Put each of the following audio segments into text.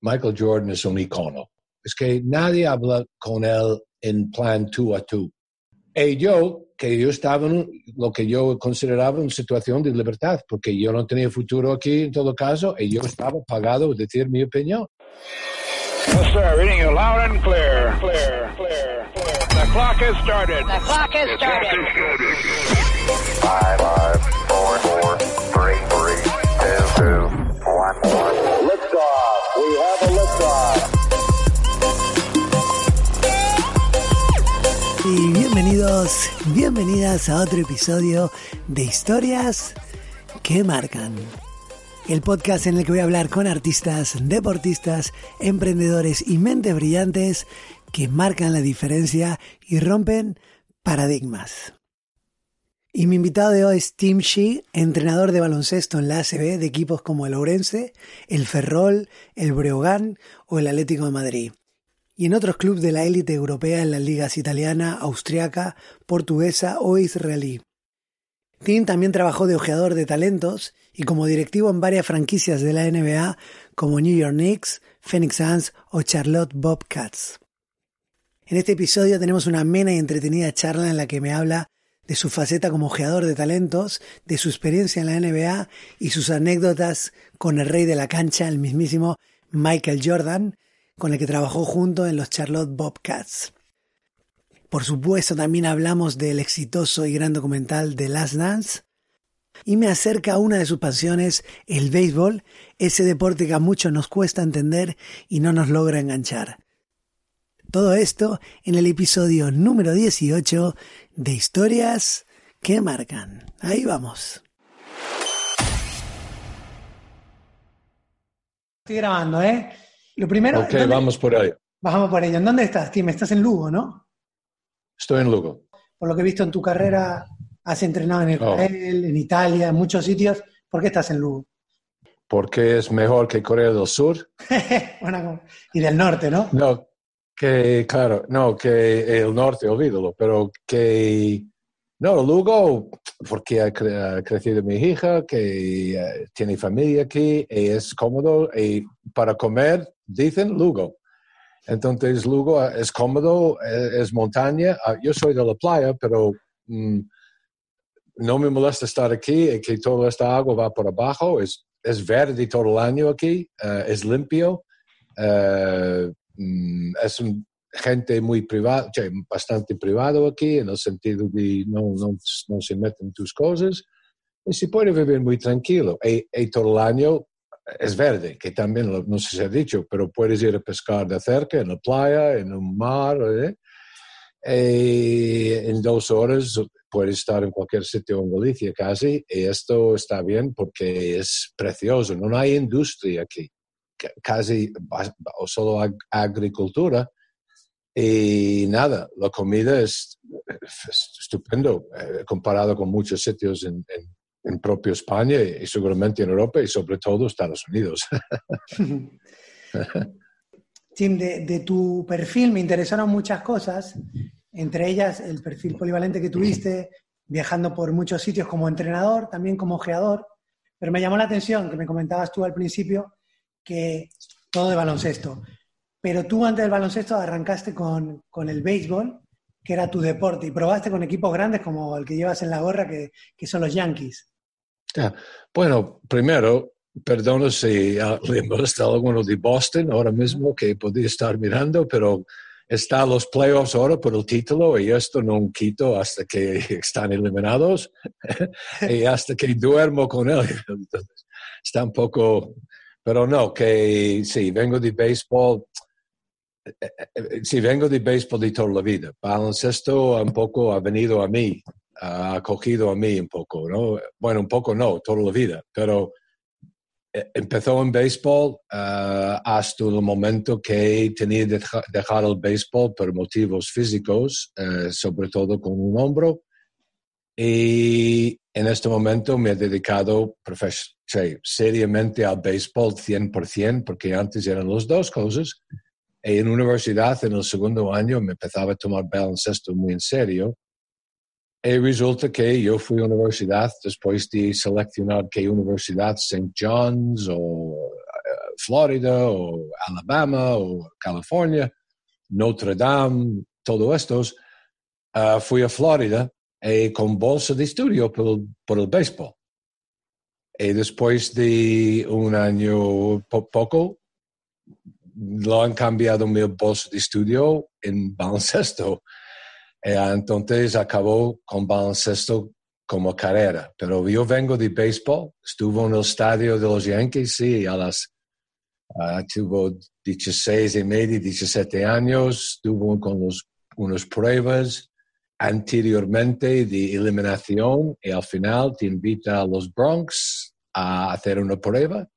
Michael Jordan es un icono. Es que nadie habla con él en plan tú a tú. Y yo, que yo estaba en lo que yo consideraba una situación de libertad, porque yo no tenía futuro aquí en todo caso, y yo estaba pagado a decir mi opinión. Yes, sir. Reading you loud and clear. Clear, clear, clear. The clock has started. The clock has started. Five, five, four, four, Y bienvenidos, bienvenidas a otro episodio de Historias que Marcan. El podcast en el que voy a hablar con artistas, deportistas, emprendedores y mentes brillantes que marcan la diferencia y rompen paradigmas. Y mi invitado de hoy es Tim Shee, entrenador de baloncesto en la ACB de equipos como el Ourense, el Ferrol, el Breogán o el Atlético de Madrid y en otros clubes de la élite europea en las ligas italiana, austriaca, portuguesa o israelí. Tim también trabajó de ojeador de talentos y como directivo en varias franquicias de la NBA como New York Knicks, Phoenix Suns o Charlotte Bobcats. En este episodio tenemos una amena y entretenida charla en la que me habla de su faceta como ojeador de talentos, de su experiencia en la NBA y sus anécdotas con el rey de la cancha, el mismísimo Michael Jordan, con el que trabajó junto en los Charlotte Bobcats. Por supuesto, también hablamos del exitoso y gran documental The Last Dance. Y me acerca a una de sus pasiones, el béisbol, ese deporte que a muchos nos cuesta entender y no nos logra enganchar. Todo esto en el episodio número 18 de Historias que Marcan. Ahí vamos. Estoy grabando, ¿eh? Lo primero. Ok, ¿dónde- vamos por ahí. Vamos por ello. ¿En dónde estás, Tim? Estás en Lugo, ¿no? Estoy en Lugo. Por lo que he visto en tu carrera, has entrenado en Oh. Israel, en Italia, en muchos sitios. ¿Por qué estás en Lugo? Porque es mejor que Corea del Sur. Bueno, y del norte, ¿no? No, que, claro, no, que el norte, olvídalo, pero que, no, Lugo, porque ha, cre- ha crecido mi hija, que eh, tiene familia aquí, y es cómodo, y para comer, dicen Lugo. Entonces, Lugo eh, es cómodo, eh, es montaña. Ah, Yo soy de la playa, pero mm, no me molesta estar aquí, y que toda esta agua va por abajo, es, es verde todo el año aquí, eh, es limpio. mm, es un gente muy privada, bastante privado aquí, en el sentido de no, no, no se meten tus cosas, y se puede vivir muy tranquilo. Y, y todo el año es verde, que también lo- no se ha dicho, pero puedes ir a pescar de cerca, en la playa, en un mar, ¿eh? Y en dos horas puedes estar en cualquier sitio en Galicia casi, y esto está bien porque es precioso, no hay industria aquí casi o solo ag- agricultura y nada, la comida es, es estupendo eh, comparado con muchos sitios en, en- en propio España y seguramente en Europa y sobre todo Estados Unidos. Tim, de, de tu perfil me interesaron muchas cosas, entre ellas el perfil polivalente que tuviste, viajando por muchos sitios como entrenador, también como ojeador, pero me llamó la atención que me comentabas tú al principio que todo de baloncesto. Pero tú antes del baloncesto arrancaste con, con el béisbol, que era tu deporte, y probaste con equipos grandes como el que llevas en la gorra, que, que son los Yankees. Ya. Bueno, primero, perdona si ah, le molesta alguno de Boston ahora mismo que podía estar mirando, pero están los playoffs ahora por el título y esto no quito hasta que están eliminados y hasta que duermo con él. Entonces, está un poco, pero no, que sí, vengo de béisbol. eh, eh, Sí, vengo de béisbol de toda la vida. Baloncesto un poco ha venido a mí, ha acogido a mí un poco, ¿no? Bueno, un poco no, toda la vida, pero eh, empezó en béisbol hasta el momento que tenía que deja- dejar el béisbol por motivos físicos, eh, sobre todo con un hombro. Y en este momento me he dedicado seriamente al béisbol 100%, porque antes eran las dos cosas. En universidad, en el segundo año, me empezaba a tomar baloncesto muy en serio. Y resulta que yo fui a la universidad después de seleccionar qué universidad, St. John's o eh, Florida o Alabama o California, Notre Dame, todo estos. Ah, fui a Florida eh, con bolsa de estudio por el, béisbol. Y después de un año po- poco, lo han cambiado mi bolsa de estudio en baloncesto. Eh, entonces acabó con baloncesto como carrera. Pero yo vengo de béisbol, estuve en el estadio de los Yankees, sí, a las, ah, tuvo 16 y medio, 17 años, estuvo con los, unas pruebas anteriormente de eliminación y al final te invita a los Bronx a hacer una prueba.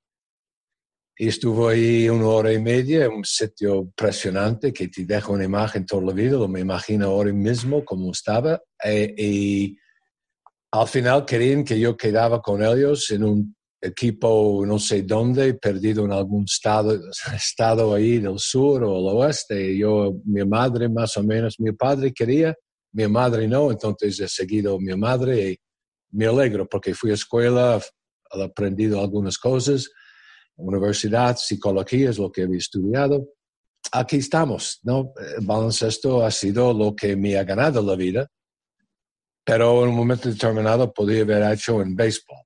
Y estuvo ahí una hora y media en un sitio impresionante que te deja una imagen toda la vida, lo me imagino ahora mismo como estaba. Eh, y al final querían que yo quedaba con ellos en un equipo no sé dónde, perdido en algún estado, estado ahí del sur o el oeste. Yo, mi madre más o menos, mi padre quería, mi madre no, entonces he seguido mi madre y me alegro porque fui a escuela, he aprendido algunas cosas, universidad, psicología es lo que he estudiado. Aquí estamos, ¿no? El baloncesto ha sido lo que me ha ganado la vida, pero en un momento determinado podía haber hecho en béisbol.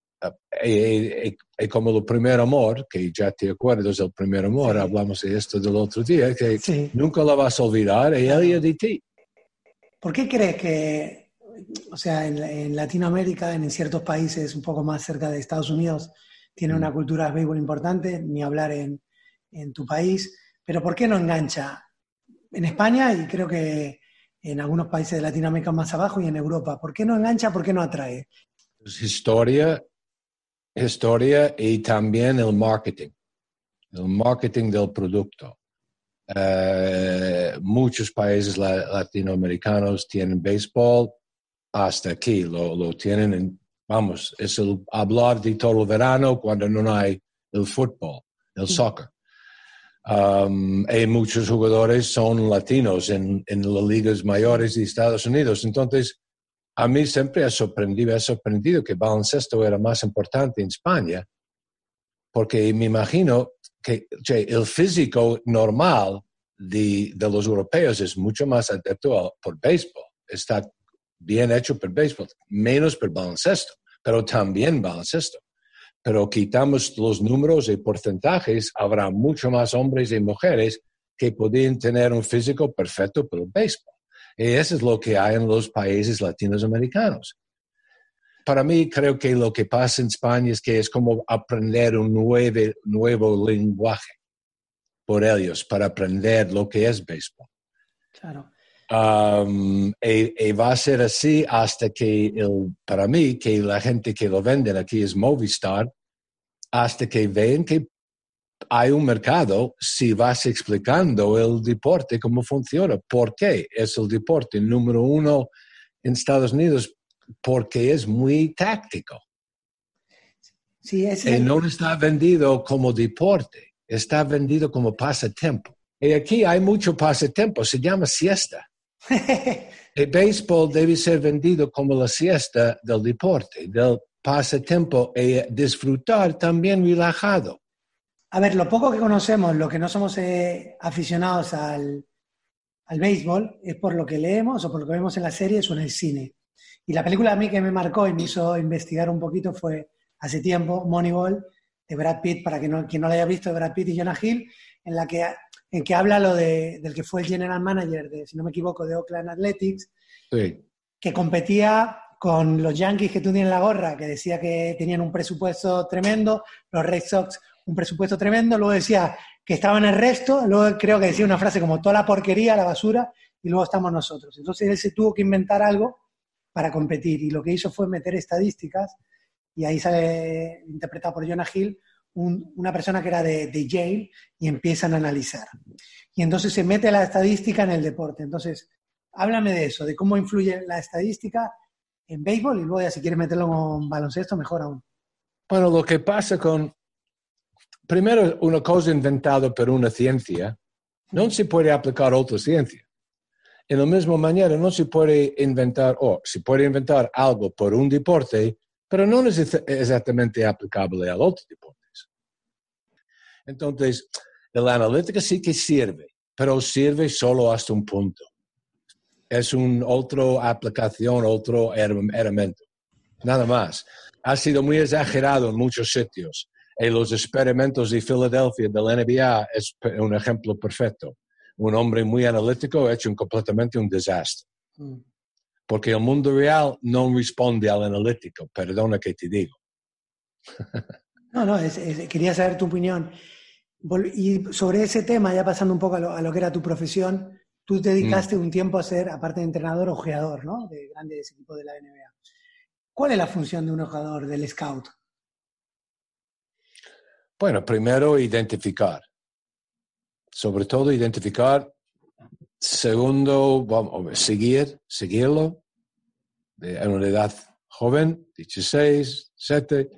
Y, y- y como el primer amor, que ya te acuerdas del primer amor, Sí. hablamos de esto del otro día, que Sí. nunca lo vas a olvidar, y ella de ti. ¿Por qué crees que, o sea, en, en Latinoamérica, en ciertos países un poco más cerca de Estados Unidos, tiene una cultura de béisbol importante, ni hablar en, en tu país, pero ¿por qué no engancha? En España y creo que en algunos países de Latinoamérica más abajo y en Europa, ¿por qué no engancha? ¿Por qué no atrae? Es historia, historia y también el marketing, el marketing del producto. Eh, muchos países la- latinoamericanos tienen béisbol hasta aquí, lo, lo tienen en, vamos, es el hablar de todo el verano cuando no hay el fútbol, el soccer. Um, y muchos jugadores son latinos en, en las ligas mayores de Estados Unidos. Entonces, a mí siempre ha sorprendido, ha sorprendido que baloncesto era más importante en España, porque me imagino que che, el físico normal de, de los europeos es mucho más adepto por béisbol. Está bien hecho por béisbol, menos por baloncesto, pero también baloncesto. Pero quitamos los números y porcentajes, habrá mucho más hombres y mujeres que podrían tener un físico perfecto por el béisbol. Y eso es lo que hay en los países latinoamericanos. Para mí, creo que lo que pasa en España es que es como aprender un nueve- nuevo lenguaje por ellos, para aprender lo que es béisbol. Claro. Um, y, y va a ser así hasta que, el, para mí, que la gente que lo venden aquí es Movistar, hasta que ven que hay un mercado si vas explicando el deporte, cómo funciona, por qué es el deporte número uno en Estados Unidos, porque es muy táctico. Sí, es Y el- no está vendido como deporte, está vendido como pasatiempo. Y aquí hay mucho pasatiempo, se llama siesta. El béisbol debe ser vendido como la siesta del deporte, del pasatiempo y disfrutar también relajado. A ver, lo poco que conocemos, lo que no somos eh, aficionados al, al béisbol, es por lo que leemos o por lo que vemos en las series o en el cine. Y la película a mí que me marcó y me hizo investigar un poquito fue hace tiempo, Moneyball, de Brad Pitt, para que no, quien no la haya visto, de Brad Pitt y Jonah Hill, en la que, en que habla lo de, del que fue el general manager, de, si no me equivoco, de Oakland Athletics, Sí, que competía con los Yankees que tú tienes la gorra, que decía que tenían un presupuesto tremendo, los Red Sox un presupuesto tremendo, luego decía que estaban el resto, luego creo que decía una frase como toda la porquería, la basura, y luego estamos nosotros. Entonces él se tuvo que inventar algo para competir y lo que hizo fue meter estadísticas y ahí sale interpretado por Jonah Hill un- una persona que era de, de Yale y empiezan a analizar. Y entonces se mete la estadística en el deporte. Entonces, háblame de eso, de cómo influye la estadística en béisbol y luego ya si quieres meterlo en baloncesto, mejor aún. Bueno, lo que pasa con... Primero, una cosa inventada por una ciencia no se puede aplicar a otra ciencia. En la misma manera, no se puede inventar, o se puede inventar algo por un deporte, pero no es ex- exactamente aplicable a otros deportes. Entonces, la analítica sí que sirve, pero sirve solo hasta un punto. Es una otra aplicación, otro herramienta. Nada más. Ha sido muy exagerado en muchos sitios. Y los experimentos de Filadelfia de la NBA es un ejemplo perfecto. Un hombre muy analítico ha hecho un- completamente un desastre. Mm. Porque el mundo real no responde al analítico. Perdona que te digo. No, no, es- es- quería saber tu opinión. Y sobre ese tema, ya pasando un poco a lo, a lo que era tu profesión, tú te dedicaste un tiempo a ser, aparte de entrenador, ojeador, ¿no? De grandes equipos de la NBA. ¿Cuál es la función de un ojeador, del scout? Bueno, primero identificar. Sobre todo identificar. Segundo, vamos, seguir, seguirlo. A una edad joven, 16, 17.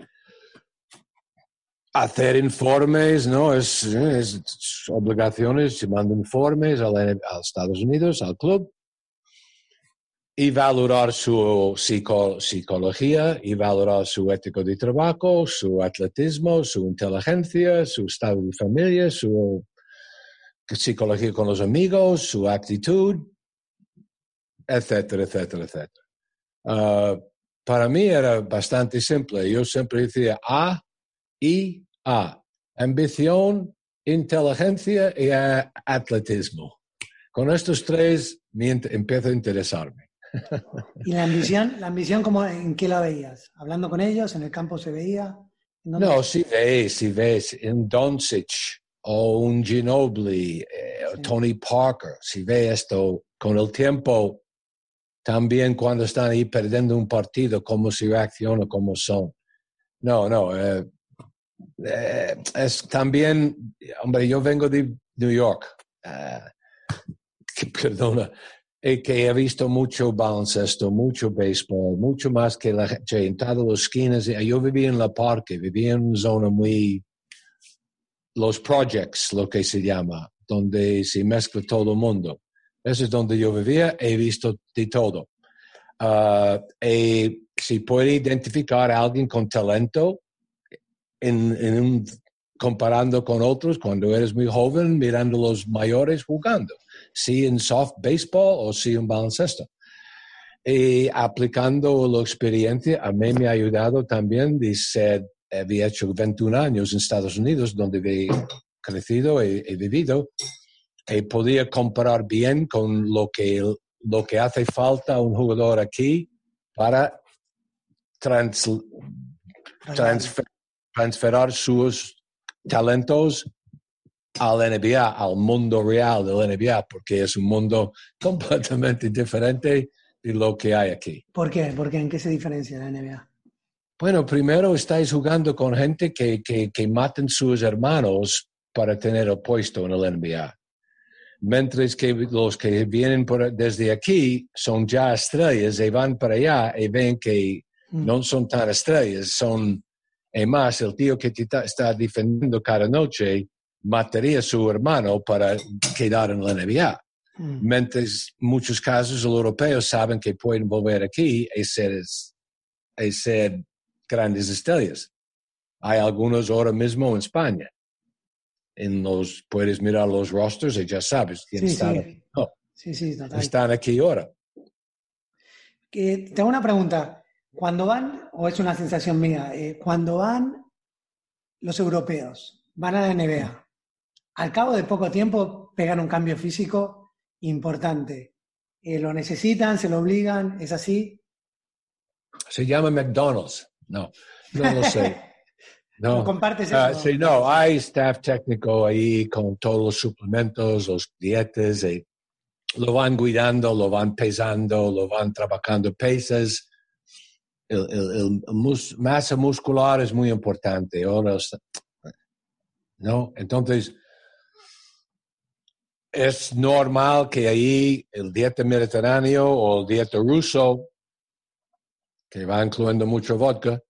Hacer informes, ¿no? Es, es obligaciones, se mandan informes a, la- Estados Unidos, al club. Y valorar su psico- psicología, y valorar su ético de trabajo, su atletismo, su inteligencia, su estado de familia, su psicología con los amigos, su actitud, etcétera, etcétera, etcétera. Ah, para mí era bastante simple. Yo siempre decía A, I, A. Ambición, inteligencia y ah, atletismo. Con estos tres me empiezo a interesarme. ¿Y la ambición? ¿La ambición cómo, en qué la veías? ¿Hablando con ellos? ¿En el campo se veía? ¿En? No, si ves, si ves un Doncic o un Ginobili, eh, Sí. Tony Parker, si ves esto con el tiempo, también cuando están ahí perdiendo un partido, cómo se reacciona, cómo son. No, no, eh, eh, es también, hombre, yo vengo de New York, que- perdona, que he visto mucho baloncesto, mucho béisbol, mucho más que la gente en todas las esquinas. Yo vivía en la parque, vivía en una zona muy, los projects, lo que se llama, donde se mezcla todo el mundo. Eso es donde yo vivía, he visto de todo. Ah, y si puede identificar a alguien con talento en, comparando con otros cuando eres muy joven, mirando los mayores jugando, si en soft baseball o si en baloncesto. Y aplicando la experiencia, a mí me ha ayudado también de ser, había hecho 21 años en Estados Unidos, donde he crecido y he vivido, y podía comparar bien con lo que, lo que hace falta un jugador aquí para trans, transfer- sus talentos al NBA, al mundo real del NBA, porque es un mundo completamente diferente de lo que hay aquí. ¿Por qué? ¿Por qué? ¿En qué se diferencia la NBA? Bueno, primero estáis jugando con gente que, que, que matan sus hermanos para tener el puesto en el NBA. Mientras que los que vienen por, desde aquí son ya estrellas y van para allá y ven que Mm. no son tan estrellas, son, y más, el tío que te está defendiendo cada noche mataría a su hermano para quedar en la NBA. Mm. Mientras muchos casos los europeos saben que pueden volver aquí y ser, y ser grandes estrellas. Hay algunos ahora mismo en España. En los, puedes mirar los rosters y ya sabes quién Sí, están, sí. no, Sí, sí, total. están aquí ahora. Que- tengo una pregunta. Cuando van, o es una sensación mía, eh, cuando van los europeos, van a la NBA, al cabo de poco tiempo pegan un cambio físico importante. Eh, lo necesitan, se lo obligan, ¿es así? Se llama McDonald's. No, no lo sé. ¿No compartes Ah, eso? sí, no, hay staff técnico ahí con todos los suplementos, los dietas, y lo van cuidando, lo van pesando, lo van trabajando pesas. El, el- el mus- masa muscular es muy importante. Ahora, ¿no? Entonces, es normal que ahí el dieta mediterráneo o el dieta ruso, que va incluyendo mucho vodka,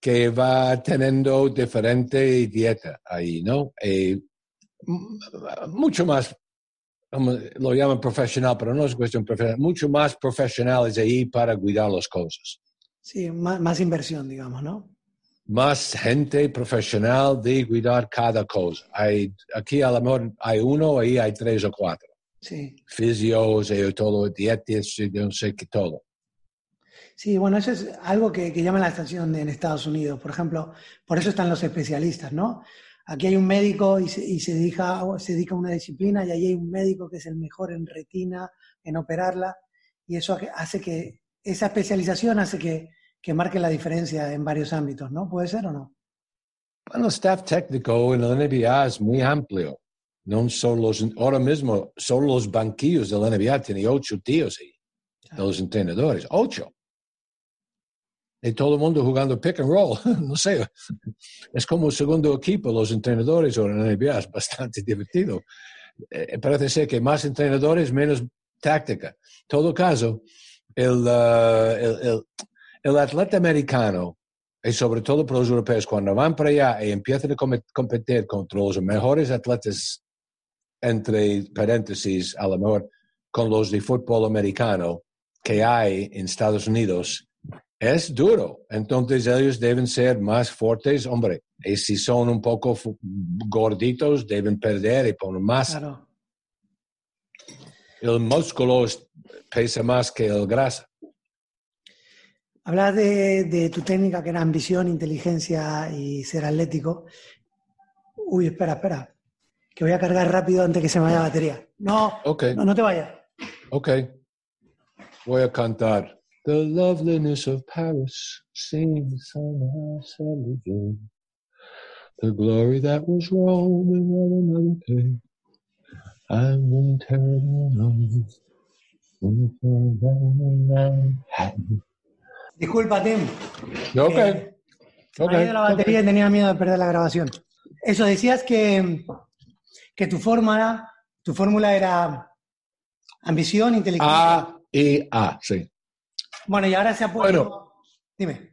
que va teniendo diferente dieta ahí, ¿no? Eh, mucho más, lo llaman profesional, pero no es cuestión profesional, mucho más profesionales ahí para cuidar las cosas. Sí, más, más inversión, digamos, ¿no? Más gente profesional de cuidar cada cosa. Hay, aquí a lo mejor hay uno, ahí hay tres o cuatro. Sí. Fisios, y todo, dietas, no sé qué todo. Sí, bueno, eso es algo que, que llama la atención en Estados Unidos. Por ejemplo, por eso están los especialistas, ¿no? Aquí hay un médico y se, y se dedica, se dedica a una disciplina y allí hay un médico que es el mejor en retina, en operarla, y eso hace que, esa especialización hace que, que marque la diferencia en varios ámbitos, ¿no? ¿Puede ser o no? Bueno, el staff técnico en la NBA es muy amplio. No son los, ahora mismo, son los banquillos de la NBA, tiene ocho tíos ahí, de los entrenadores, ocho. Y todo el mundo jugando pick and roll, no sé. Es como un segundo equipo, los entrenadores ahora en NBA, es bastante divertido. Eh, parece ser que más entrenadores, menos táctica. En todo caso, el, uh, el, el, el atleta americano, y sobre todo para los europeos, cuando van para allá y empiezan a com- competir contra los mejores atletas, entre paréntesis, a lo mejor con los de fútbol americano que hay en Estados Unidos, es duro. Entonces ellos deben ser más fuertes, hombre. Y si son un poco gorditos, deben perder y poner más. Claro. El músculo es- pesa más que el grasa. Hablas de, de tu técnica que era ambición, inteligencia y ser atlético. Uy, espera, espera. Que voy a cargar rápido antes que se me vaya la batería. No, Ok. no, no te vayas. Ok. Voy a cantar. The loveliness of Paris seems somehow celebrated. The glory that was Roman on another day. I'm in with a Manhattan. Disculpa, Tim. Ok. que se me ok, ha ido la batería ok. y tenía miedo de perder la grabación. Eso, decías que, que tu fórmula, tu fórmula era ambición, inteligencia. A y A, sí. Bueno, y ahora se ha puesto. Bueno. Dime.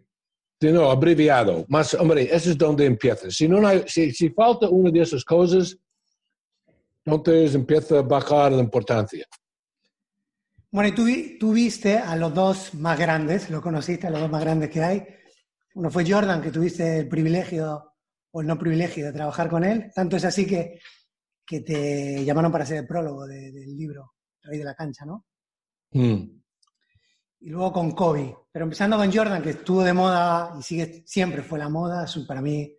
No, abreviado. Más, hombre, eso es donde empieza. Si, no hay, si, si falta una de esas cosas, entonces empieza a bajar la importancia. Bueno, y tú, tú viste a los dos más grandes, lo conociste, a los dos más grandes que hay. Uno fue Jordan, que tuviste el privilegio o el no privilegio de trabajar con él. Tanto es así que, que te llamaron para hacer el prólogo de- del libro Rey de la Cancha, ¿no? Hmm. Y luego con Kobe. Pero empezando con Jordan, que estuvo de moda y sigue, siempre fue la moda. Para mí,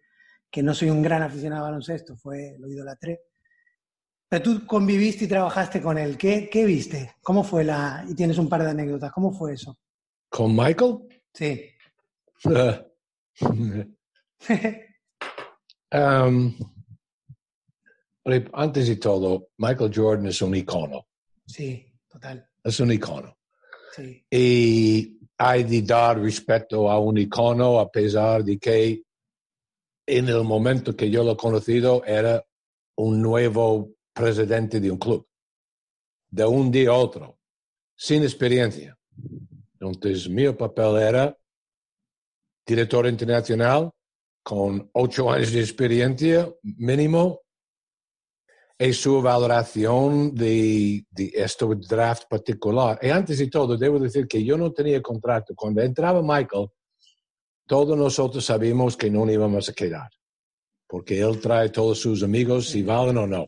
que no soy un gran aficionado al baloncesto, fue, lo idolatré. Pero tú conviviste y trabajaste con él. ¿Qué, qué viste? ¿Cómo fue la...? Y tienes un par de anécdotas. ¿Cómo fue eso? ¿Con Michael? Sí. Um, antes de todo, Michael Jordan es un icono. sí, total. Es un icono. Sí. Y hay de dar respeto a un icono a pesar de que en el momento que yo lo he conocido era un nuevo presidente de un club. De un día a otro, sin experiencia. Entonces, mi papel era director internacional con ocho años de experiencia mínimo y su valoración de, de este draft particular. Y antes de todo, debo decir que yo no tenía contrato. Cuando entraba Michael, todos nosotros sabíamos que no íbamos a quedar, porque él trae todos sus amigos, si valen o no.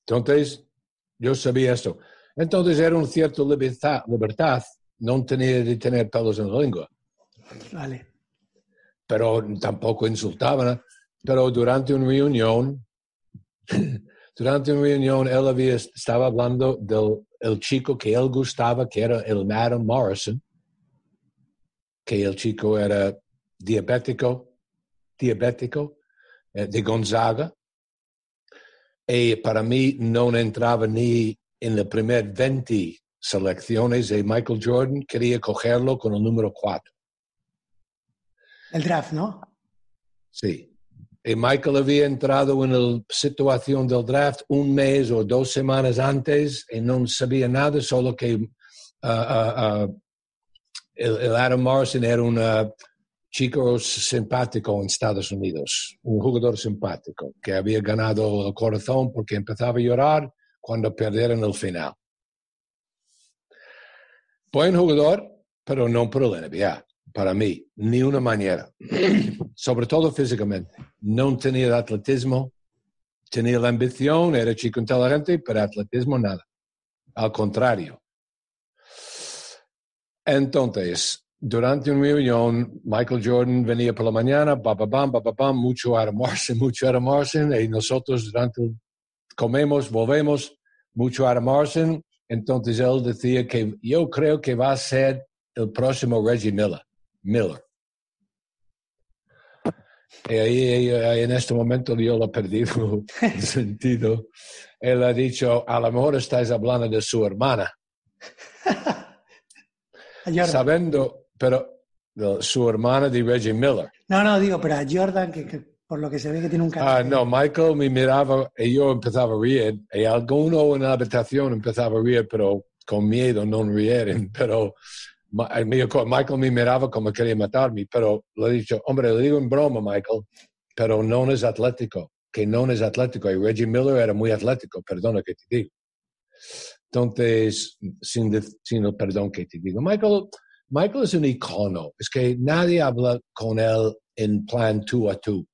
Entonces, yo sabía esto. Entonces era un cierto libertad, libertad no tenía de tener pelos en la lengua Vale. pero tampoco insultaban. Pero durante una reunión, durante una reunión, él había, estaba hablando del el chico que él gustaba, que era el Madam Morrison, que el chico era diabético, diabético, eh, de Gonzaga. Y para mí no entraba ni en la primer 20 selecciones y Michael Jordan quería cogerlo con el número 4. El draft, ¿no? Sí. Y Michael había entrado en la situación del draft un mes o dos semanas antes y no sabía nada, solo que ah, ah, ah, el, el Adam Morrison era un chico simpático en Estados Unidos, un jugador simpático que había ganado el corazón porque empezaba a llorar cuando perdieron el final. Buen jugador, pero no por la NBA, para mí, ni una manera. Sobre todo físicamente. No tenía el atletismo, tenía la ambición, era chico inteligente, pero atletismo nada. Al contrario. Entonces, durante una reunión, Michael Jordan venía por la mañana, ba, bam, mucho Morrison, mucho Morrison, y nosotros durante comemos, volvemos, mucho Morrison. Entonces él decía que yo creo que va a ser el próximo Reggie Miller. Miller. Y ahí, ahí en este momento yo lo perdido el sentido. Él ha dicho, a lo mejor estáis hablando de su hermana, Jordan. sabiendo, pero de su hermana de Reggie Miller. No, no, digo, pero a Jordan, que, que por lo que se ve que tiene un Ah, carácter. no, Michael me miraba y yo empezaba a reír. Y alguno en la habitación empezaba a reír, pero con miedo no rieron. Pero Co- Michael me miraba como quería matarme. Pero le he dicho, hombre, le digo en broma, Michael, pero no es atlético. Que no es atlético. Y Reggie Miller era muy atlético, perdona que te digo. Entonces, sin, sin el perdón que te digo, Michael, Michael es un icono. Es que nadie habla con él en plan tú a tú.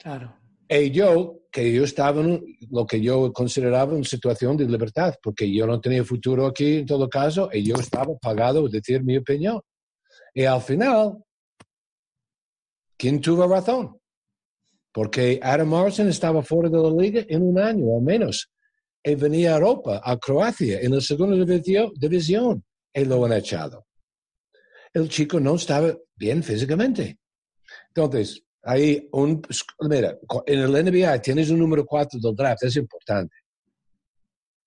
Claro. Y yo, que yo estaba en lo que yo consideraba una situación de libertad, porque yo no tenía futuro aquí en todo caso, y yo estaba pagado a decir mi opinión. Y al final, ¿quién tuvo razón? Porque Adam Morrison estaba fuera de la liga en un año o menos. Y venía a Europa, a Croacia, en la segunda división, y lo han echado. El chico no estaba bien físicamente. Entonces, ahí, un, mira, en el NBA tienes un número 4 del draft, es importante.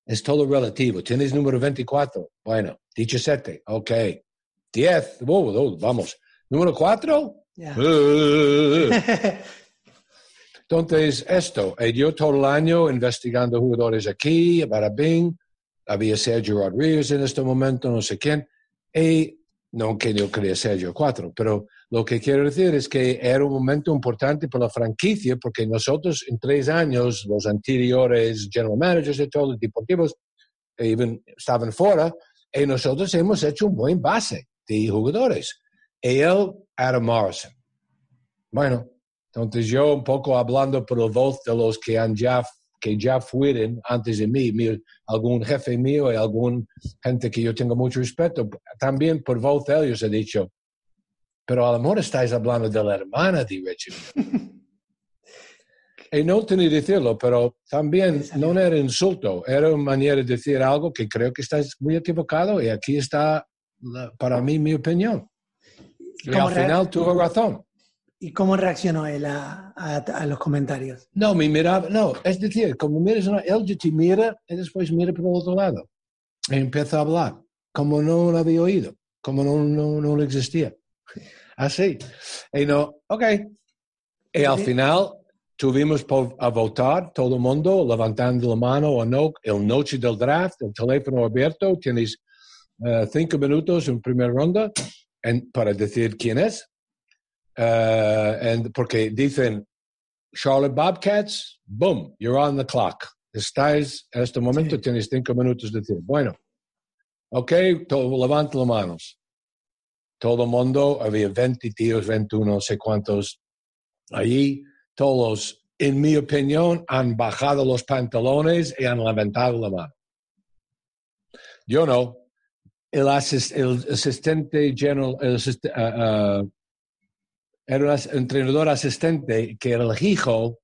Es todo relativo. Tienes número 24, bueno, 17, ok. 10, oh, oh, vamos. Número 4, Ya. Entonces, esto, eh, yo todo el año investigando jugadores aquí, Barabín, había Sergio Rodríguez en este momento, no sé quién, y no que yo quería Sergio 4, pero lo que quiero decir es que era un momento importante para la franquicia, porque nosotros en tres años, los anteriores general managers y todos los deportivos, even, estaban fuera, y nosotros hemos hecho un buen base de jugadores. Él, Adam Morrison. Bueno, entonces yo un poco hablando por la voz de los que han ya que ya fueron antes de mí, mi- algún jefe mío y algún gente que yo tengo mucho respeto, también por voz de ellos he dicho, pero a lo mejor estáis hablando de la hermana de Richie. y no tenía que decirlo, pero también no era insulto, era una manera de decir algo que creo que estáis muy equivocado y aquí está la- para mí mi opinión. Y ¿Cómo al final tuvo razón. ¿Y cómo reaccionó él a, a- a los comentarios? No, me miraba, no, es decir, como miras, él ya te mira y después mira por el otro lado. Y empieza a hablar, como no lo había oído, como no, no, no lo existía. Así. Y no, ok. Y al final tuvimos a votar, todo el mundo levantando la mano o no, el noche del draft, el teléfono abierto, tienes eh, cinco minutos en primera ronda en- para decir quién es. Eh, en- porque dicen Charlotte Bobcats, boom, you're on the clock. Estáis, en este momento Sí. tienes cinco minutos de decir, bueno, ok, levanta las manos. Todo el mundo, había 20 tíos, 21, no sé cuántos allí, todos, en mi opinión, han bajado los pantalones y han levantado la mano. Yo no. El, asis- el asistente general, el asist- ah, ah, era un entrenador asistente que era el hijo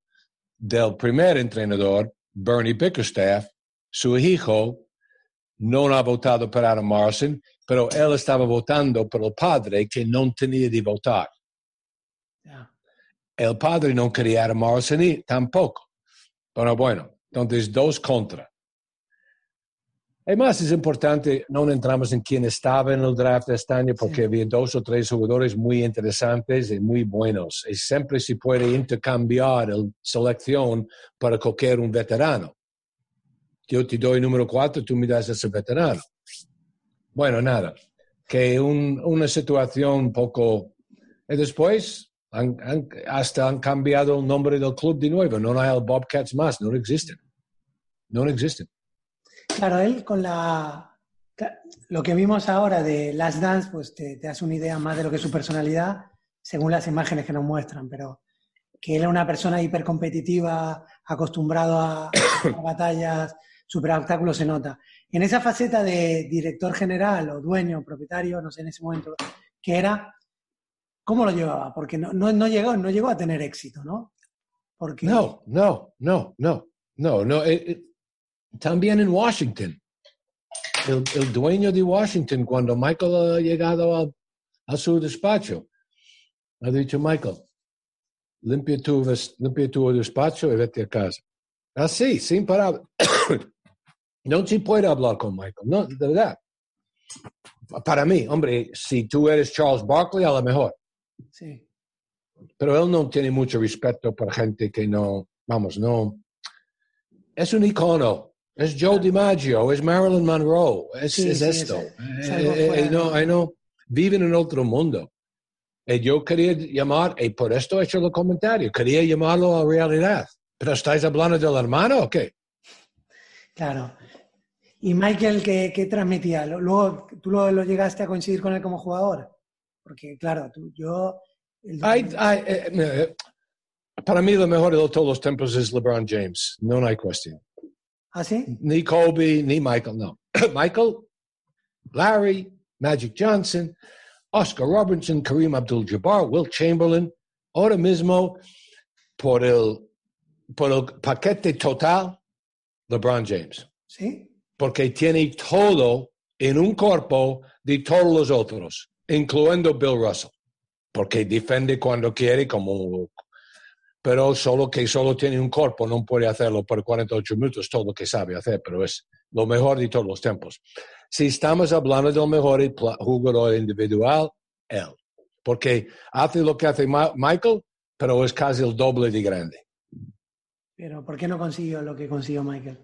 del primer entrenador, Bernie Bickerstaff. Su hijo no ha votado por Adam Morrison, pero él estaba votando por el padre que no tenía de votar. El padre no quería a Adam Morrison y tampoco. Pero bueno, entonces dos contra. Además, es importante, no entramos en quién estaba en el draft de este año, porque había dos o tres jugadores muy interesantes y muy buenos. Y siempre se puede intercambiar la selección para coger un veterano. Yo te doy número cuatro, tú me das ese veterano. Bueno, nada, que un- una situación un poco... Y después, han- han- hasta han cambiado el nombre del club de nuevo. No hay el Bobcats más, no existen. No existen. Claro, él con la lo que vimos ahora de Last Dance, pues te, das una idea más de lo que es su personalidad, según las imágenes que nos muestran, pero que él es una persona hipercompetitiva, acostumbrado a, a batallas, superobstáculos se nota. En esa faceta de director general o dueño, propietario, no sé en ese momento que era, ¿cómo lo llevaba? Porque no, no, no llegó, no llegó a tener éxito, ¿no? Porque No, no, no, no, no, no. eh, eh, también en Washington, el, el dueño de Washington, cuando Michael ha llegado a, a su despacho, ha dicho, Michael, limpia tu, limpia tu despacho y vete a casa. Así, sin parar. no se puede hablar con Michael, no, de verdad. Para mí, hombre, si tú eres Charles Barkley, a lo mejor sí, pero él no tiene mucho respeto por gente que no, vamos, no. Es un icono. Es Joe DiMaggio, es Marilyn Monroe, es, Sí, es sí, esto. es- es Eh, eh, fuera no, de- know, viven en otro mundo. Y yo quería llamar, y por esto he hecho el comentario, quería llamarlo a realidad. ¿Pero estáis hablando del hermano o qué? claro. ¿Y Michael qué, qué transmitía? Luego, ¿tú lo, lo llegaste a coincidir con él como jugador? Porque, claro, tú, yo... el- eh, eh, para mí, lo mejor de todos los tiempos es LeBron James, no hay cuestión. ¿Ah, sí? ni Kobe, ni Michael, no. Michael, Larry, Magic Johnson, Oscar Robertson, Kareem Abdul-Jabbar, Will Chamberlain, ahora mismo por el, por el paquete total, LeBron James, ¿Sí? porque tiene todo en un cuerpo de todos los otros, incluyendo Bill Russell, porque defiende cuando quiere como pero solo que solo tiene un cuerpo, no puede hacerlo por 48 minutos, todo lo que sabe hacer, pero es lo mejor de todos los tiempos. Si estamos hablando del mejor jugador individual, él. Porque hace lo que hace Michael, pero es casi el doble de grande. Pero ¿por qué no consiguió lo que consiguió Michael?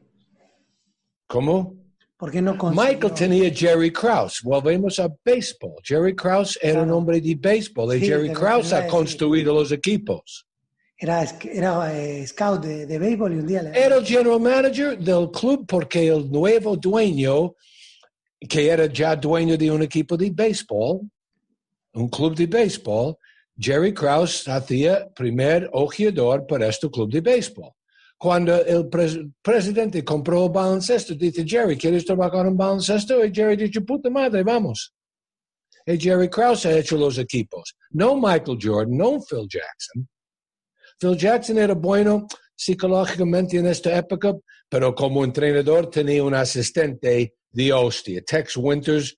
¿Cómo? ¿Por qué no consiguió? Michael tenía Jerry Krause. Volvemos a béisbol. Jerry Krause era un Claro. hombre de béisbol y Sí, Jerry Krause ha construido los equipos. Era, era eh, scout de, de béisbol y un día el general manager del club porque el nuevo dueño, que era ya dueño de un equipo de béisbol, un club de béisbol, Jerry Krause hacía primer ojeador para este club de béisbol. Cuando el pres- presidente compró el baloncesto, dice, Jerry, ¿quieres trabajar en baloncesto? Y Jerry dice, puta madre, vamos. Y Jerry Krause ha hecho los equipos. No Michael Jordan, no Phil Jackson. Phil Jackson era bueno psicológicamente en esta época, pero como entrenador tenía un asistente de hostia, Tex Winters,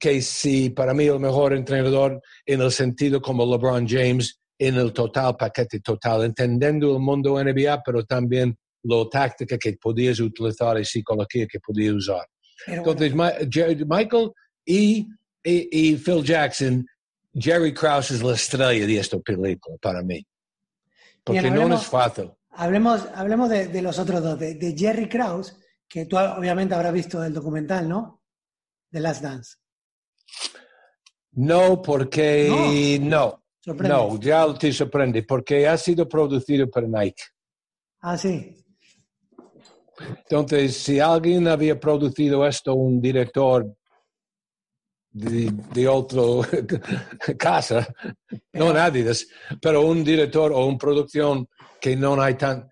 que sí, para mí el mejor entrenador en el sentido como LeBron James, en el total paquete total, entendiendo el mundo NBA, pero también la táctica que podías utilizar y psicología que podías usar. Pero bueno, Entonces, Jerry- Michael y, y, y Phil Jackson, Jerry Krause es la estrella de esta película para mí. Porque Bien, no hablemos- es fácil. hablemos, hablemos de, de los otros dos, de, de Jerry Krause, que tú obviamente habrás visto el documental, ¿no? De Last Dance. No, porque no. Sorprende. No, ya te sorprende, porque ha sido producido por Nike. Ah, sí. Entonces, si alguien había producido esto, un director de, de otro casa, no nadie, des- pero un director o una producción que no hay tan...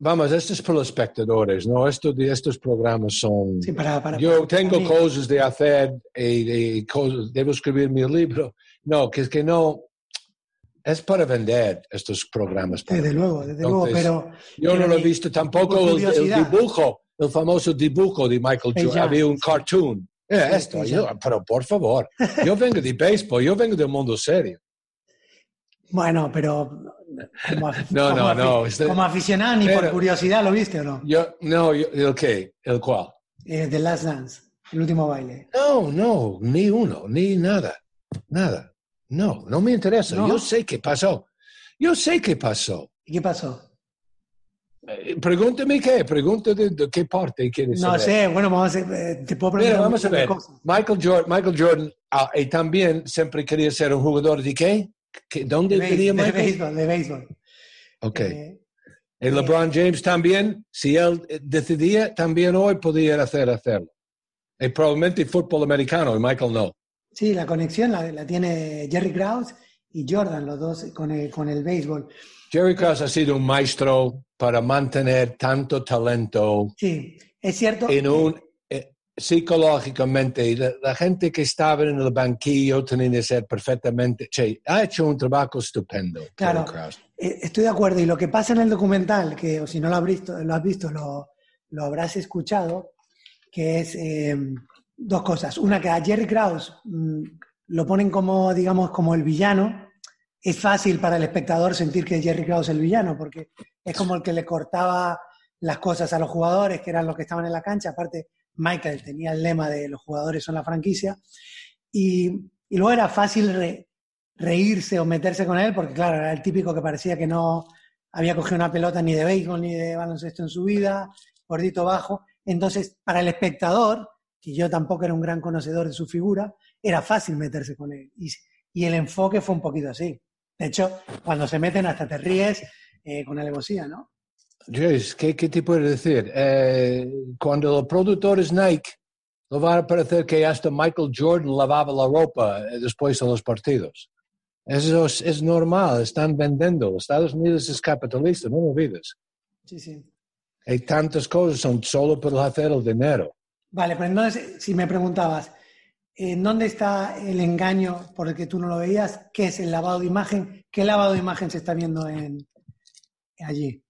Vamos, esto es por los espectadores, ¿no? Esto de estos programas son... Sí, para, para, Yo para tengo cosas de hacer y, y cosas, debo escribir mi libro. No, que es que no, es para vender estos programas. para Desde luego, desde Entonces, luego, pero Yo no lo he visto tampoco el, el dibujo, el famoso dibujo de Michael Space Jordan. Había un cartoon. Eh, esto, yo- pero por favor, yo vengo de béisbol, yo vengo del mundo serio. bueno, pero como, No, como no, no, este- como aficionado ni por pero- curiosidad lo viste o no. Yo, no, yo- ¿el qué? ¿El cuál? Eh, The Last Dance, el último baile. No, no, ni uno, ni nada, nada. No, no me interesa. ¿No? Yo sé qué pasó. Yo sé qué pasó. ¿Y qué pasó? Eh, Pregúntame qué, pregúntame de qué parte quieres No saber. sé, bueno, vamos a eh, te puedo preguntar Mira, vamos a ver. Michael Jordan, Michael Jordan ah, y también siempre quería ser un jugador de qué? ¿Qué- ¿Dónde De, quería béis- de Michael? béisbol, de béisbol. Ok. Eh, y LeBron James también, si él eh, decidía, también hoy podía hacer hacerlo. Y probablemente fútbol americano, y Michael no. sí, la conexión la, la tiene Jerry Krause y Jordan, los dos con el, con el béisbol. Jerry Krause ha sido un maestro para mantener tanto talento Sí, es cierto. en un eh, psicológicamente la, la gente que estaba en el banquillo tenía que ser perfectamente che, ha hecho un trabajo estupendo Claro. Eh, Estoy de acuerdo. Y lo que pasa en el documental, que o si no lo has visto, lo, has visto, lo, lo habrás escuchado, que es eh, dos cosas. Una, que a Jerry Krause mm, lo ponen como, digamos, como el villano. Es fácil para el espectador sentir que Jerry Krause es el villano, porque es como el que le cortaba las cosas a los jugadores, que eran los que estaban en la cancha. Aparte, Michael tenía el lema de los jugadores son la franquicia. Y, y luego era fácil re- reírse o meterse con él, porque claro, era el típico que parecía que no había cogido una pelota ni de béisbol ni de baloncesto en su vida, gordito bajo. Entonces, para el espectador, que yo tampoco era un gran conocedor de su figura, era fácil meterse con él. Y, y el enfoque fue un poquito así. De hecho, cuando se meten hasta te ríes eh, con alevosía, ¿no? Jace, ¿qué, ¿qué te puedo decir? Eh, cuando el productor es Nike, lo va a parecer que hasta Michael Jordan lavaba la ropa eh, después de los partidos. Eso es, es normal, están vendiendo. Estados Unidos es capitalista, no lo olvides. Sí, sí. Hay tantas cosas, son solo para hacer el dinero. Vale, pero entonces, si me preguntabas, ¿en dónde está el engaño por el que tú no lo veías? ¿Qué es el lavado de imagen? ¿Qué lavado de imagen se está viendo en, allí?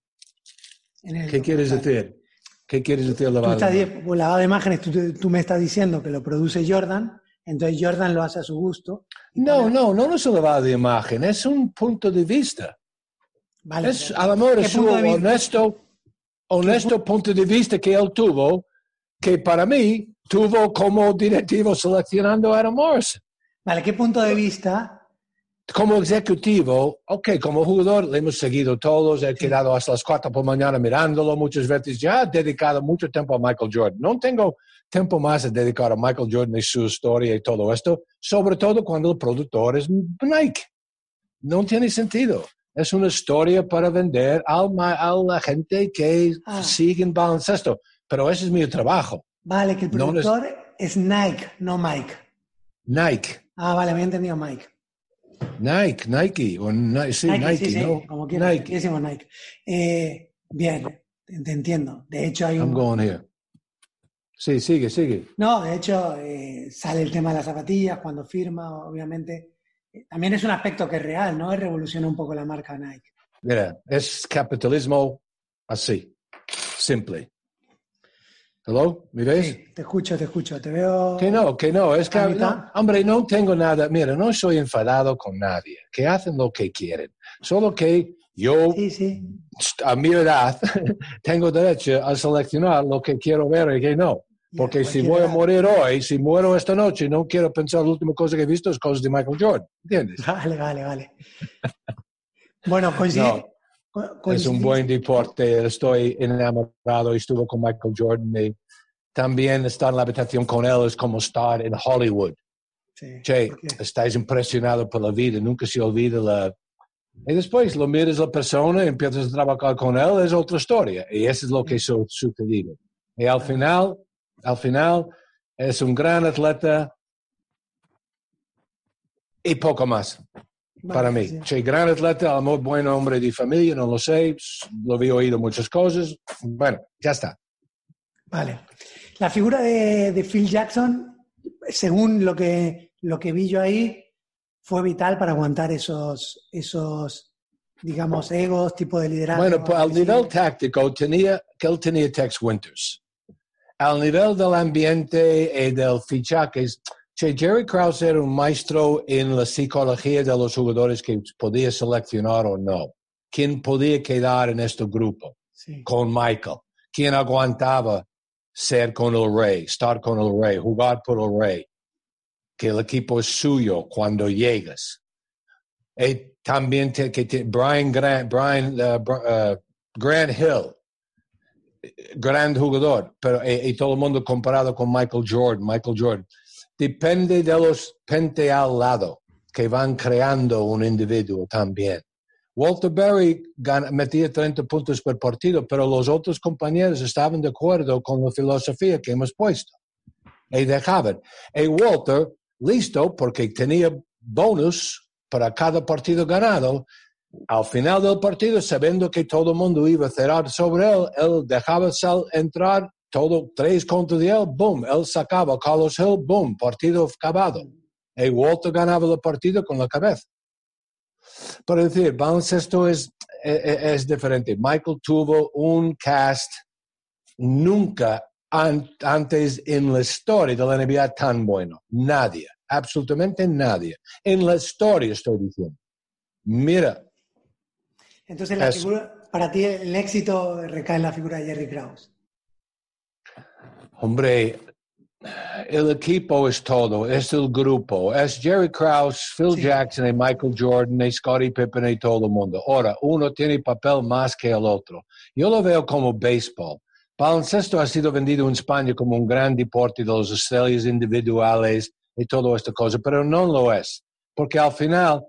En el ¿Qué quieres decir? ¿Qué quieres decir Tú lavado? estás, di- pues, lavado de imágenes, tú, tú me estás diciendo que lo produce Jordan, entonces Jordan lo hace a su gusto. No, no, no es un lavado de imagen, es un punto de vista. Vale, Es a lo mejor ¿qué es su de honesto, honesto punto de vista que él tuvo, que para mí tuvo como directivo seleccionando a Adam Morrison. Vale, ¿qué punto de vista? Como ejecutivo, ok, como jugador le hemos seguido todos, he quedado hasta las 4 por mañana mirándolo muchas veces, ya he dedicado mucho tiempo a Michael Jordan. No tengo tiempo más a dedicar a Michael Jordan y su historia y todo esto, sobre todo cuando el productor es Nike. No tiene sentido. Es una historia para vender a la gente que Ah. sigue en baloncesto. Pero ese es mi trabajo. Vale, que el No, no es- productor es Nike, no Mike. Nike. Ah, vale, me he entendido Mike. Nike, Nike. O Ni- sí, Nike, Nike, sí, sí, ¿no? como quieras, Nike. decimos Nike. Eh, bien, te, entiendo. De hecho, hay I'm un... going here. Sí, sigue, sigue. No, de hecho, eh, sale el tema de las zapatillas cuando firma, obviamente. Eh, También es un aspecto que es real, ¿no? Revoluciona un poco la marca Nike. Mira, es capitalismo así, simple. ¿Hello? ¿Me ves? Sí, te escucho, te escucho, te veo... Que no, que no, es que, ¿A no, hombre, no tengo nada, mira, no soy enfadado con nadie, que hacen lo que quieren, solo que yo, Sí, sí. a mi edad, tengo derecho a seleccionar lo que quiero ver y que no, porque si voy a edad. morir hoy, si muero esta noche, no quiero pensar la última cosa que he visto es cosas de Michael Jordan, ¿entiendes? Vale, vale, vale. Bueno, coincide... No. Es un buen deporte, estoy enamorado, estuve con Michael Jordan y también estar en la habitación con él es como estar en Hollywood. Sí, Che, ¿por qué? estás impresionado por la vida, nunca se olvida la... Y después lo miras a la persona y empiezas a trabajar con él, es otra historia. Y eso es lo que su sucedido. Y al final, al final, es un gran atleta y poco más para mí. sí. Che, gran atleta, mejor buen hombre de familia, no lo sé, lo había oído muchas cosas. Bueno, ya está. Vale. La figura de, de Phil Jackson, según lo que, lo que vi yo ahí, fue vital para aguantar esos, esos digamos, egos, tipo de liderazgo. Bueno, pues al Sí. nivel táctico tenía, que él tenía Tex Winters. Al nivel del ambiente y del fichaje, che, Jerry Krause era un maestro en la psicología de los jugadores que podía seleccionar o no. ¿Quién podía quedar en este grupo Sí. con Michael? ¿Quién aguantaba ser con el rey, estar con el rey, jugar por el rey, que el equipo es suyo cuando llegas. Y también te- que te- Brian Grant, Brian, uh, Br- uh, Grant Hill, gran jugador, pero y, y todo el mundo comparado con Michael Jordan, Michael Jordan. Depende de los gente al lado que van creando un individuo también. Walter Berry metía 30 puntos por partido, pero los otros compañeros estaban de acuerdo con la filosofía que hemos puesto. Y dejaban. Y Walter, listo, porque tenía bonus para cada partido ganado, al final del partido, sabiendo que todo el mundo iba a cerrar sobre él, él dejaba sal entrar, todo tres contra él, boom, él sacaba Carlos Hill, boom, partido acabado. Y Walter ganaba el partido con la cabeza. Pero es decir, baloncesto es, es, es diferente. Michael tuvo un cast nunca an- antes en la historia de la NBA tan bueno. Nadie, absolutamente nadie. En la historia estoy diciendo. Mira, Entonces, la Eso. figura, para ti el éxito recae en la figura de Jerry Krause. Hombre, el equipo es todo, es el grupo, es Jerry Krause, Phil Sí. Jackson y Michael Jordan y Scottie Pippen y todo el mundo. Ahora, uno tiene papel más que el otro. Yo lo veo como béisbol. Baloncesto ha sido vendido en España como un gran deporte de las estrellas individuales y toda esta cosa, pero no lo es. Porque al final,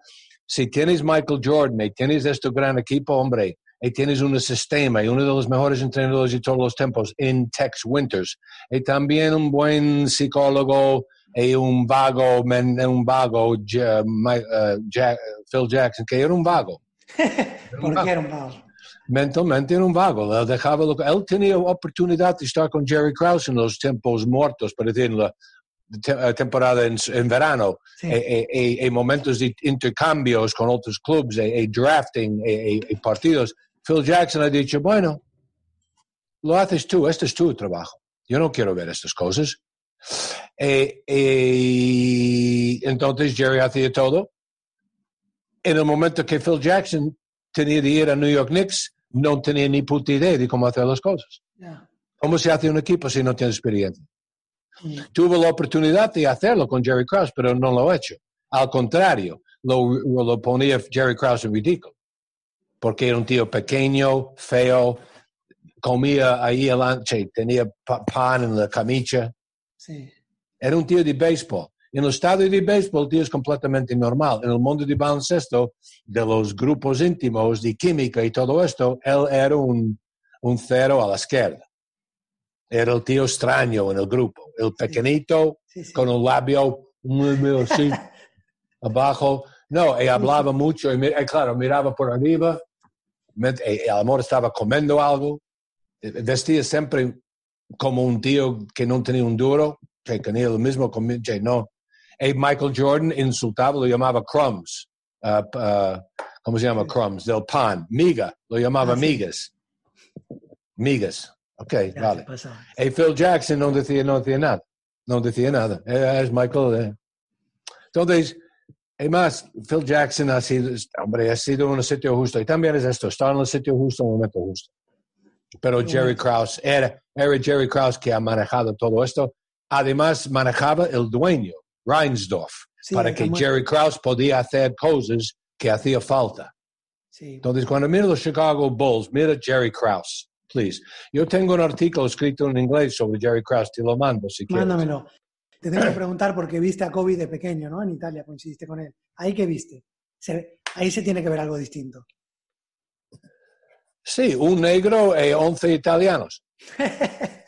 si tienes Michael Jordan y tienes este gran equipo, hombre, y tienes un sistema y uno de los mejores entrenadores de todos los tiempos en Tex Winters, y también un buen psicólogo y un vago, un vago Ja- Mi- eh, Phil Jackson, que era un vago. Porque era un vago. Mentalmente era un vago. Él, dejaba lo él tenía oportunidad de estar con Jerry Krause en los tiempos muertos, para decir, en la eh, temporada en, en verano, Sí. e, e- e- momentos de intercambios con otros clubes, drafting, e partidos. Phil Jackson ha dicho, bueno, lo haces tú, este es tu trabajo. Yo no quiero ver estas cosas. Eh, eh, entonces Jerry hacía todo. En el momento que Phil Jackson tenía de ir a New York Knicks, no tenía ni puta idea de cómo hacer las cosas. ¿Cómo se hace un equipo si no tiene experiencia? Mm. Tuvo la oportunidad de hacerlo con Jerry Krause, pero no lo ha hecho. Al contrario, lo, lo ponía Jerry Krause en ridículo. Porque era un tío pequeño, feo, comía ahí adelante, tenía pa- pan en la camisa. Sí. Era un tío de béisbol. En el estadio de béisbol, el tío es completamente normal. En el mundo de baloncesto, de los grupos íntimos, de química y todo esto, él era un, un cero a la izquierda. Era el tío extraño en el grupo. El pequeñito, Sí, sí. con un labio muy, así, abajo. No, y hablaba mucho, y, y claro, miraba por arriba, met- y, y a lo mejor estaba comiendo algo, Eh, vestía siempre como un tío que no tenía un duro, que tenía lo mismo conmigo, no. Y Michael Jordan insultaba, lo llamaba crumbs, ah, ah, ¿cómo se llama crumbs? Del pan, miga, lo llamaba Ah, sí. migas. Migas, ok, Ya, vale. Y Phil Jackson no decía, no decía nada. No decía nada. Eh, Es Michael. eh. Entonces, y más, Phil Jackson ha sido, hombre, ha sido en un sitio justo. Y también es esto, estar en el sitio justo en el momento justo. Pero Jerry Krause, era, era Jerry Krause que ha manejado todo esto. Además, manejaba el dueño, Reinsdorf, Sí, para que muy- Jerry Krause podía hacer cosas que hacía falta. Sí. Entonces, cuando miro los Chicago Bulls, mira Jerry Krause, please. Yo tengo un artículo escrito en inglés sobre Jerry Krause, te lo mando si quieres. Mándamelo. Te tengo que preguntar porque viste a Kobe de pequeño, ¿no? En Italia coincidiste con él. ¿Ahí qué viste? Se- ahí se tiene que ver algo distinto. Sí, un negro y 11 italianos.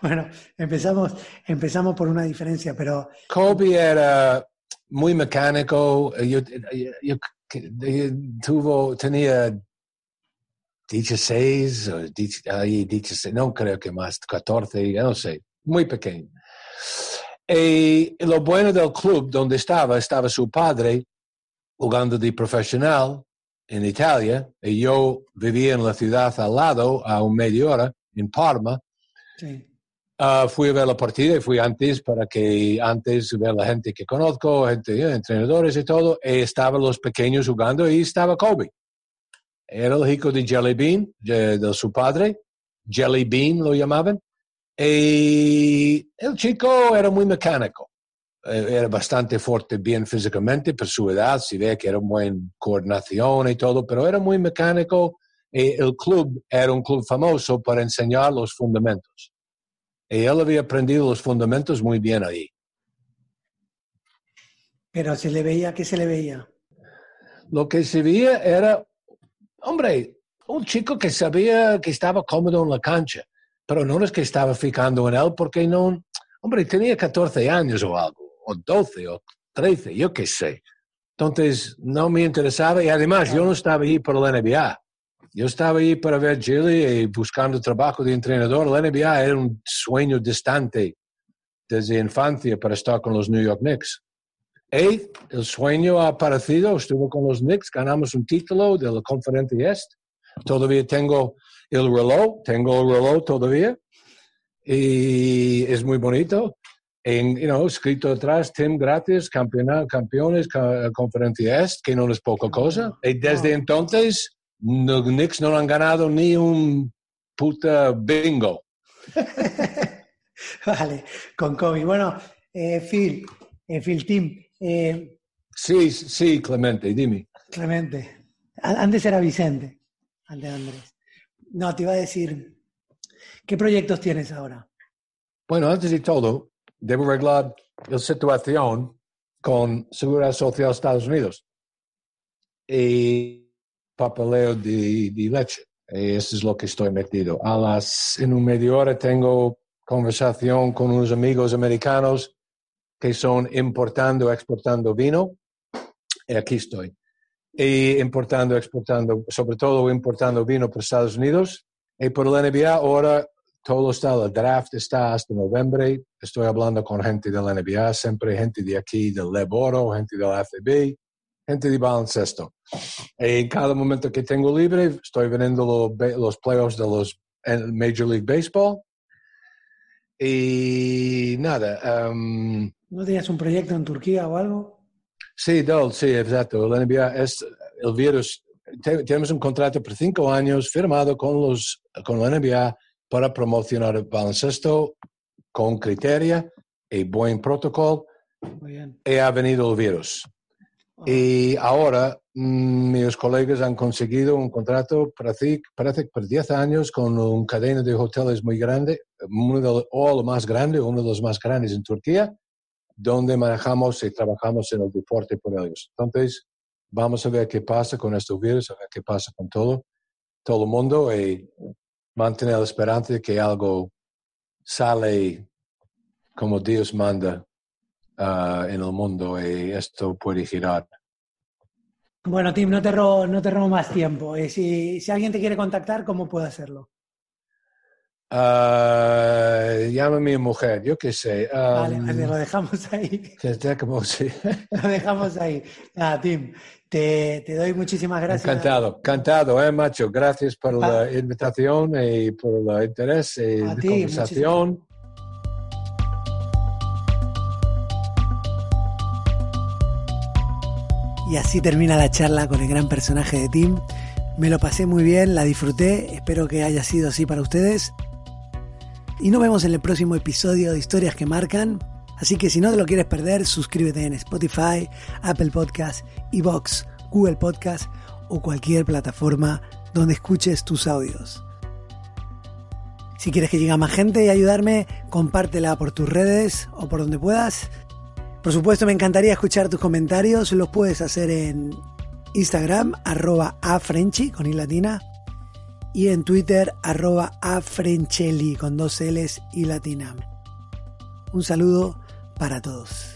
Bueno, empezamos, empezamos por una diferencia, pero Kobe era muy mecánico. Yo, yo- yo- tuvo, tenía 16, o 10 ahí 16, no creo que más, 14, yo no sé, muy pequeño. Y lo bueno del club donde estaba, estaba su padre jugando de profesional en Italia, y yo vivía en la ciudad al lado, a un media hora, en Parma. sí. Ah, fui a ver la partida y fui antes para que antes ver la gente que conozco, gente, eh, entrenadores y todo, y estaban los pequeños jugando y estaba Kobe. Era el hijo de Jelly Bean, de, de su padre, Jelly Bean lo llamaban, Y el chico era muy mecánico. Eh, Era bastante fuerte, bien físicamente, por su edad, si ve que era buena coordinación y todo, pero era muy mecánico. Y el club era un club famoso para enseñar los fundamentos. Y él había aprendido los fundamentos muy bien ahí. Pero se le veía, ¿qué se le veía? Lo que se veía era, hombre, un chico que sabía que estaba cómodo en la cancha, pero no es que estaba fijando en él porque no, hombre, tenía 14 años o algo, o 12 o 13, yo qué sé. Entonces, no me interesaba y además yo no estaba ahí por la NBA. Yo estaba ahí para ver Chile y buscando trabajo de entrenador. La NBA era un sueño distante desde infancia para estar con los New York Knicks. Y el sueño ha aparecido, estuve con los Knicks, ganamos un título de la conferencia Est. Todavía tengo el reloj, tengo el reloj todavía. Y es muy bonito. En, you know, escrito atrás, Tim gratis, campeona- campeones, ca- conferencia Est, que no es poca cosa. Y desde entonces, los Knicks no han ganado ni un puta bingo. Vale, con Kobe. Bueno, eh, Phil, eh, Phil Tim, eh, Sí, sí, Clemente, dime. Clemente. Antes era Vicente, antes Andrés. No, te iba a decir, ¿qué proyectos tienes ahora? Bueno, antes de todo, debo arreglar la situación con Seguridad Social Estados Unidos y papeleo de, de leche. Eso es lo que estoy metido. A las, en un media hora tengo conversación con unos amigos americanos que son importando, exportando vino. Y aquí estoy. Y importando, exportando, sobre todo importando vino para Estados Unidos. Y por la NBA ahora todo está, el draft está hasta noviembre. Estoy hablando con gente de la NBA, siempre gente de aquí, del Leboro, gente del ACB, gente de baloncesto. En cada momento que tengo libre, estoy viendo los, los playoffs de los Major League Baseball. Y nada, um, ¿No tenías un proyecto en Turquía o algo? Sí, Dol, sí, exacto. La NBA es el virus. te- tenemos un contrato por cinco años firmado con, los, con la NBA para promocionar el baloncesto con criterio y buen protocolo. Y ha venido el virus. Y ahora mm, mis colegas han conseguido un contrato, parece, parece por 10 años, con una cadena de hoteles muy grande, uno de o lo más grande, uno de los más grandes en Turquía, donde manejamos y trabajamos en el deporte por ellos. Entonces, vamos a ver qué pasa con estos virus, a ver qué pasa con todo, todo el mundo y mantener la esperanza de que algo sale como Dios manda ah, en el mundo y esto puede girar. Bueno, Tim, no te robo, no te robo más tiempo. Eh, si, si alguien te quiere contactar, ¿cómo puede hacerlo? Ah, llama a mi mujer, yo qué sé. Vale, um, vale, lo dejamos ahí. que esté como si- Lo dejamos ahí. Nada, Tim, te, te doy muchísimas gracias. Encantado, encantado, eh, macho. Gracias por Ah. la invitación y por el interés y A la ti, conversación. Y así termina la charla con el gran personaje de Tim. Me lo pasé muy bien, la disfruté, espero que haya sido así para ustedes. Y nos vemos en el próximo episodio de Historias que Marcan. Así que si no te lo quieres perder, suscríbete en Spotify, Apple Podcast, Evox, Google Podcast o cualquier plataforma donde escuches tus audios. Si quieres que llegue a más gente y ayudarme, compártela por tus redes o por donde puedas. Por supuesto, me encantaría escuchar tus comentarios. Los puedes hacer en Instagram, arroba afrenchi, con i latina. Y en Twitter, arroba afrenchelli, con dos L's y latina. Un saludo para todos.